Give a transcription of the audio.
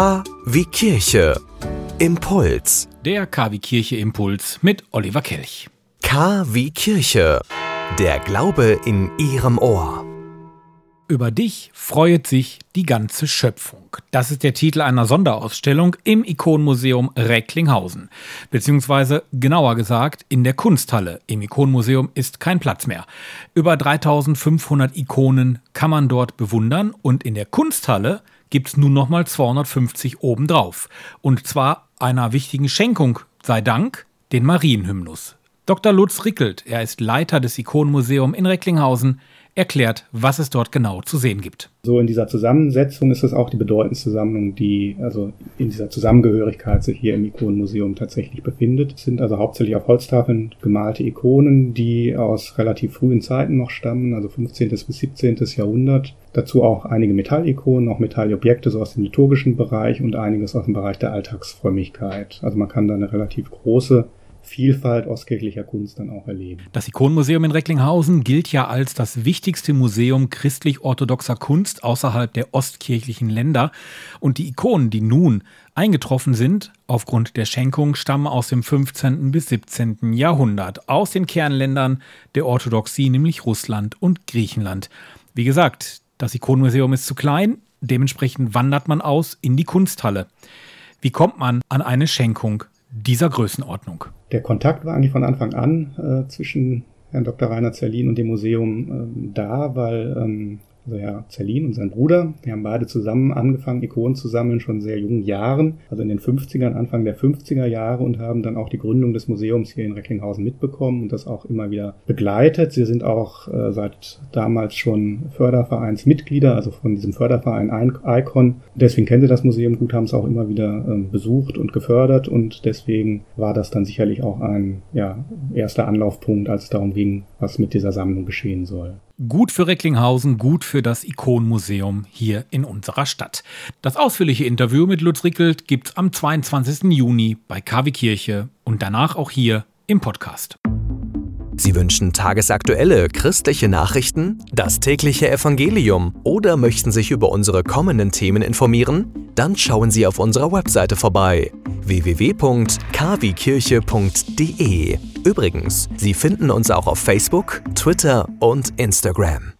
K wie Kirche. Impuls. Der KW Kirche Impuls mit Oliver Kelch. K wie Kirche. Der Glaube in Ihrem Ohr. Über dich freuet sich die ganze Schöpfung. Das ist der Titel einer Sonderausstellung im Ikonenmuseum Recklinghausen. Beziehungsweise genauer gesagt in der Kunsthalle. Im Ikonenmuseum ist kein Platz mehr. Über 3500 Ikonen kann man dort bewundern und in der Kunsthalle gibt es nun nochmal 250 obendrauf. Und zwar einer wichtigen Schenkung sei Dank, den Marienhymnus. Dr. Lutz Rickelt, er ist Leiter des Ikonenmuseums in Recklinghausen, erklärt, was es dort genau zu sehen gibt. So in dieser Zusammensetzung ist es auch die bedeutendste Sammlung, die also in dieser Zusammengehörigkeit sich hier im Ikonenmuseum tatsächlich befindet. Es sind also hauptsächlich auf Holztafeln gemalte Ikonen, die aus relativ frühen Zeiten noch stammen, also 15. bis 17. Jahrhundert. Dazu auch einige Metallikonen, auch Metallobjekte so aus dem liturgischen Bereich und einiges aus dem Bereich der Alltagsfrömmigkeit. Also man kann da eine relativ große Vielfalt ostkirchlicher Kunst dann auch erleben. Das Ikonenmuseum in Recklinghausen gilt ja als das wichtigste Museum christlich-orthodoxer Kunst außerhalb der ostkirchlichen Länder. Und die Ikonen, die nun eingetroffen sind, aufgrund der Schenkung, stammen aus dem 15. bis 17. Jahrhundert, aus den Kernländern der Orthodoxie, nämlich Russland und Griechenland. Wie gesagt, das Ikonenmuseum ist zu klein, dementsprechend wandert man aus in die Kunsthalle. Wie kommt man an eine Schenkung dieser Größenordnung? Der Kontakt war eigentlich von Anfang an äh, zwischen Herrn Dr. Rainer Zerlin und dem Museum äh, da, weil ähm, also Herr Zerlin und sein Bruder, die haben beide zusammen angefangen, Ikonen zu sammeln, schon sehr jungen Jahren, also in den 50ern, Anfang der 50er Jahre und haben dann auch die Gründung des Museums hier in Recklinghausen mitbekommen und das auch immer wieder begleitet. Sie sind auch äh, seit damals schon Fördervereinsmitglieder, also von diesem Förderverein Icon. Deswegen kennen sie das Museum gut, haben es auch immer wieder äh, besucht und gefördert und deswegen war das dann sicherlich auch ein ja, erster Anlaufpunkt, als es darum ging, was mit dieser Sammlung geschehen soll. Gut für Recklinghausen, gut für das Ikonenmuseum hier in unserer Stadt. Das ausführliche Interview mit Lutz Rickelt gibt's am 22. Juni bei KW Kirche und danach auch hier im Podcast. Sie wünschen tagesaktuelle christliche Nachrichten, das tägliche Evangelium oder möchten sich über unsere kommenden Themen informieren? Dann schauen Sie auf unserer Webseite vorbei www.kwkirche.de. Übrigens, Sie finden uns auch auf Facebook, Twitter und Instagram.